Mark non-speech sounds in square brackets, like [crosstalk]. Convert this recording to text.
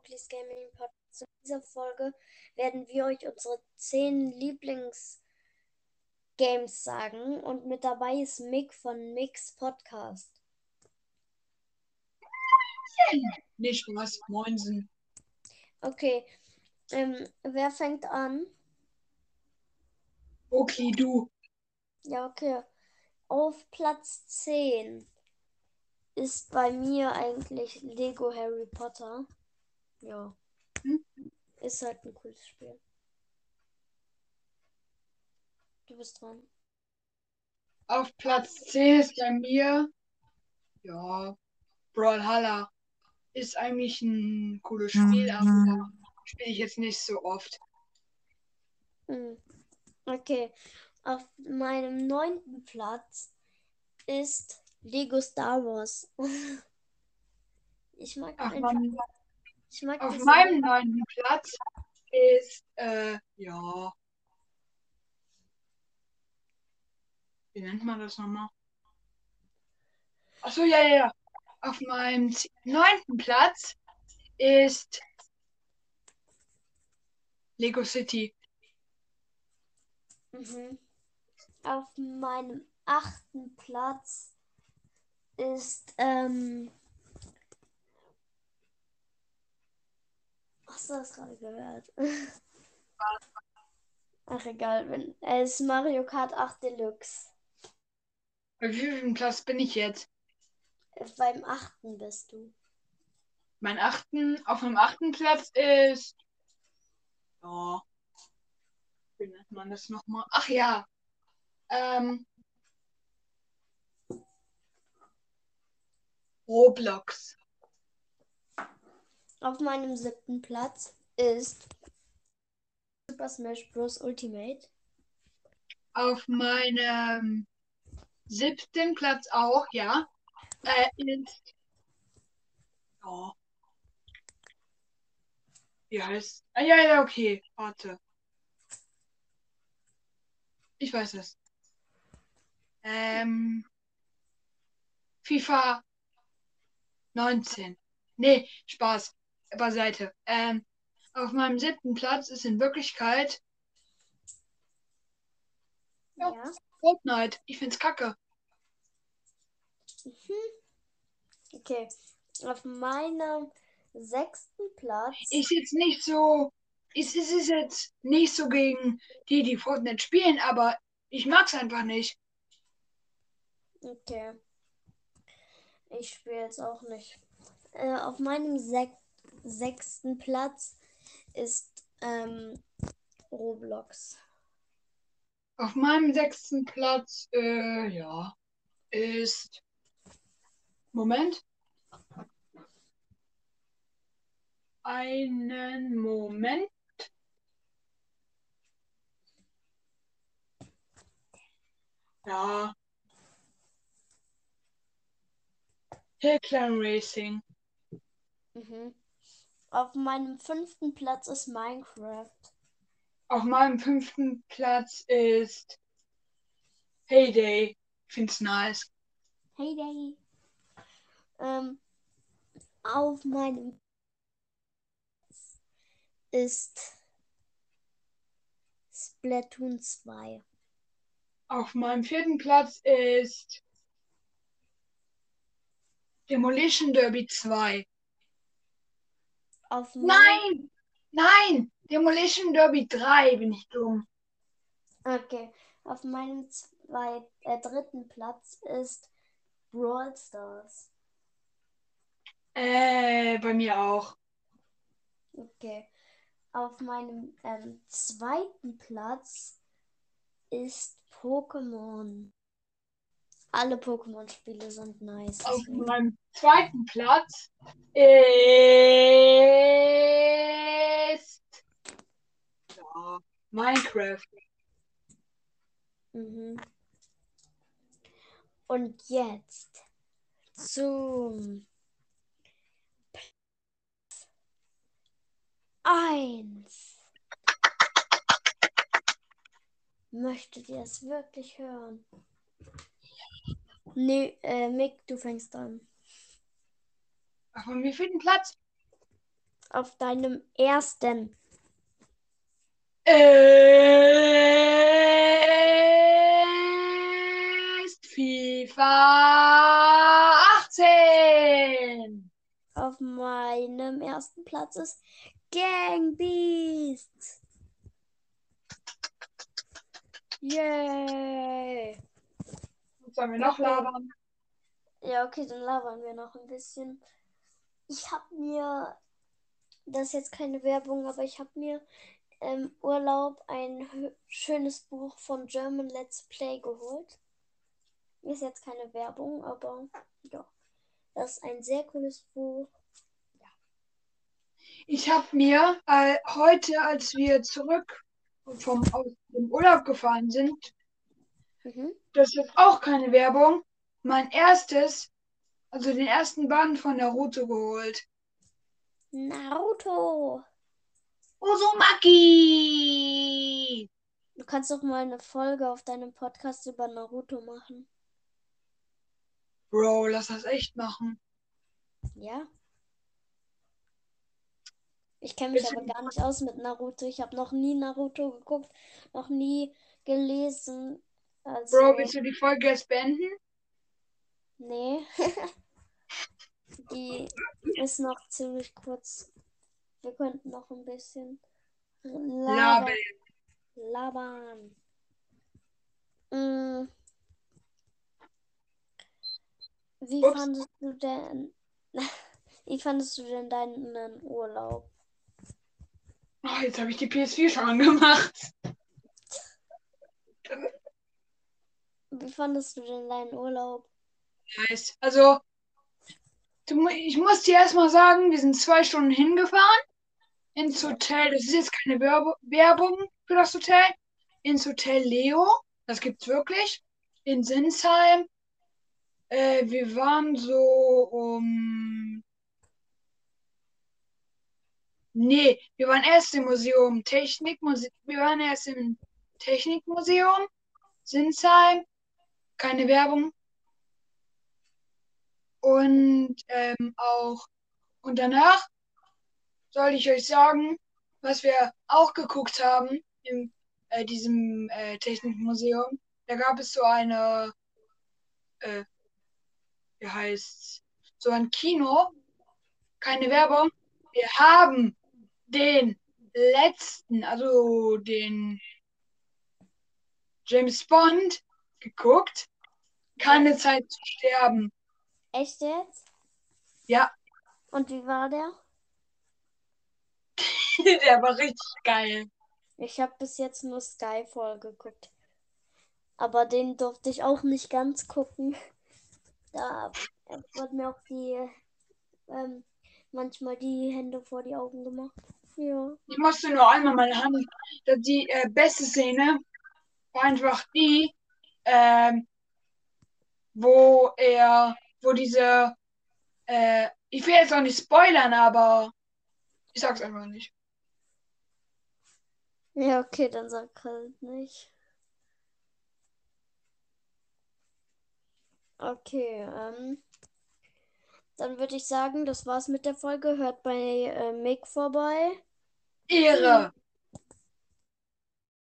Mowgli's Gaming Podcast. In dieser Folge werden wir euch unsere 10 Lieblingsgames sagen und mit dabei ist Mick von Mix Podcast. Nicht was, Moinsen. Okay, ähm, wer fängt an? Okay, du. Ja, okay. Auf Platz 10 ist bei mir eigentlich Lego Harry Potter. Ja. Hm? Ist halt ein cooles Spiel. Du bist dran. Auf Platz 10 ist bei mir. Ja. Brawlhalla. Ist eigentlich ein cooles Spiel, aber spiele ich jetzt nicht so oft. Hm. Okay. Auf meinem neunten Platz ist Lego Star Wars. [laughs] ich mag Auf, einfach. mag auf meinem neunten Platz ist, äh, ja. Wie nennt man das nochmal? Achso, ja, ja, ja. Auf meinem neunten Platz ist Lego City. Mhm. Auf meinem achten Platz ist ähm. Hast du das gerade gehört? [laughs] Ach egal, wenn es ist Mario Kart 8 Deluxe. Bei wie vielen Platz bin ich jetzt? Äh, Beim achten bist du. Mein achten, auf meinem achten Platz ist. Ja. Wie nennt man das nochmal? Ach ja. Ähm. Roblox. Auf meinem siebten Platz ist Super Smash Bros. Ultimate. Auf meinem siebten Platz auch, ja. Äh, ist. Ja. Wie heißt. Ah, ja, ja, okay. Warte. Ich weiß es. Ähm. FIFA 19. Nee, Spaß. Beiseite. Ähm, auf meinem siebten Platz ist in Wirklichkeit Ja. Fortnite. Ich find's kacke. Mhm. Okay. Auf meinem sechsten Platz. Ist jetzt nicht so. Es ist, ist jetzt nicht so gegen die, die Fortnite spielen, aber ich mag's einfach nicht. Okay. Ich spiele jetzt auch nicht. Äh, auf meinem sek sechsten Platz ist ähm, Roblox. Auf meinem sechsten Platz, äh, ja, ist. Moment. Einen Moment. Ja. Hill Climb Racing. Mhm. Auf meinem fünften Platz ist Minecraft. Auf meinem fünften Platz ist Heyday. Ich find's nice. Hey Day. Ähm, auf meinem ist Splatoon 2. Auf meinem vierten Platz ist Demolition Derby 2. Auf Nein! Nein! Demolition Derby 3 bin ich dumm. Okay. Auf meinem zweit, äh, dritten Platz ist Brawl Stars. Äh, bei mir auch. Okay. Auf meinem ähm, zweiten Platz ist Pokémon. Alle Pokémon-Spiele sind nice. Auf meinem zweiten Platz ist ja, Minecraft. Mhm. Und jetzt zum eins. Möchtet ihr es wirklich hören? Nee, äh, Mick, du fängst an. Auf meinem vierten Platz Auf deinem ersten. Ist FIFA 18. Auf meinem ersten Platz ist Gang Beasts. Yay! Sollen wir noch labern? Ja, okay, dann labern wir noch ein bisschen. Ich habe mir, das ist jetzt keine Werbung, aber ich habe mir im Urlaub ein schönes Buch von German Let's Play geholt. Ist jetzt keine Werbung, aber ja. Das ist ein sehr cooles Buch. Ich habe mir äh, heute, als wir zurück vom aus dem Urlaub gefahren sind, Mhm. das ist auch keine Werbung, mein erstes, also den ersten Band von Naruto geholt. Naruto! Uzumaki! Du kannst doch mal eine Folge auf deinem Podcast über Naruto machen. Bro, lass das echt machen. Ja? Ich kenne mich aber gar nicht aus mit Naruto. Ich habe noch nie Naruto geguckt, noch nie gelesen. Also, Bro, willst du die Folge jetzt beenden? nee. [laughs] Die ist noch ziemlich kurz. Wir könnten noch ein bisschen Laber. labern. labern. Mm. Wie Ups. fandest du denn, [laughs] wie fandest du denn deinen Urlaub? Oh, jetzt habe ich die PS4 schon angemacht. Wie fandest du denn deinen Urlaub? Nice. Also, ich muss dir erstmal sagen, wir sind zwei Stunden hingefahren ins Hotel. Das ist jetzt keine Werbung für das Hotel. Ins Hotel Leo. Das gibt's wirklich. In Sinsheim. Äh, wir waren so um. Nee, wir waren erst im Museum Technikmuseum. Wir waren erst im Technikmuseum. Sinsheim. Keine Werbung. Und ähm, auch und danach soll ich euch sagen, was wir auch geguckt haben in äh, diesem äh, Technikmuseum. Da gab es so eine, äh, wie heißt so ein Kino, keine Werbung. Wir haben den letzten, also den James Bond geguckt. Keine Zeit zu sterben. Echt jetzt? Ja, Und wie war der? [laughs] der war richtig geil. Ich habe bis jetzt nur Skyfall geguckt. Aber den durfte ich auch nicht ganz gucken. [laughs] Da wurden mir auch die ähm, manchmal die Hände vor die Augen gemacht. Ja. Ich musste nur einmal meine Hand. Die äh, beste Szene war einfach die, ähm, wo er, wo diese, äh, ich will jetzt auch nicht spoilern, aber ich sag's einfach nicht. Ja, okay, dann sag halt nicht. Okay, ähm. Dann würde ich sagen, das war's mit der Folge. Hört bei äh, Mick vorbei. Ehre!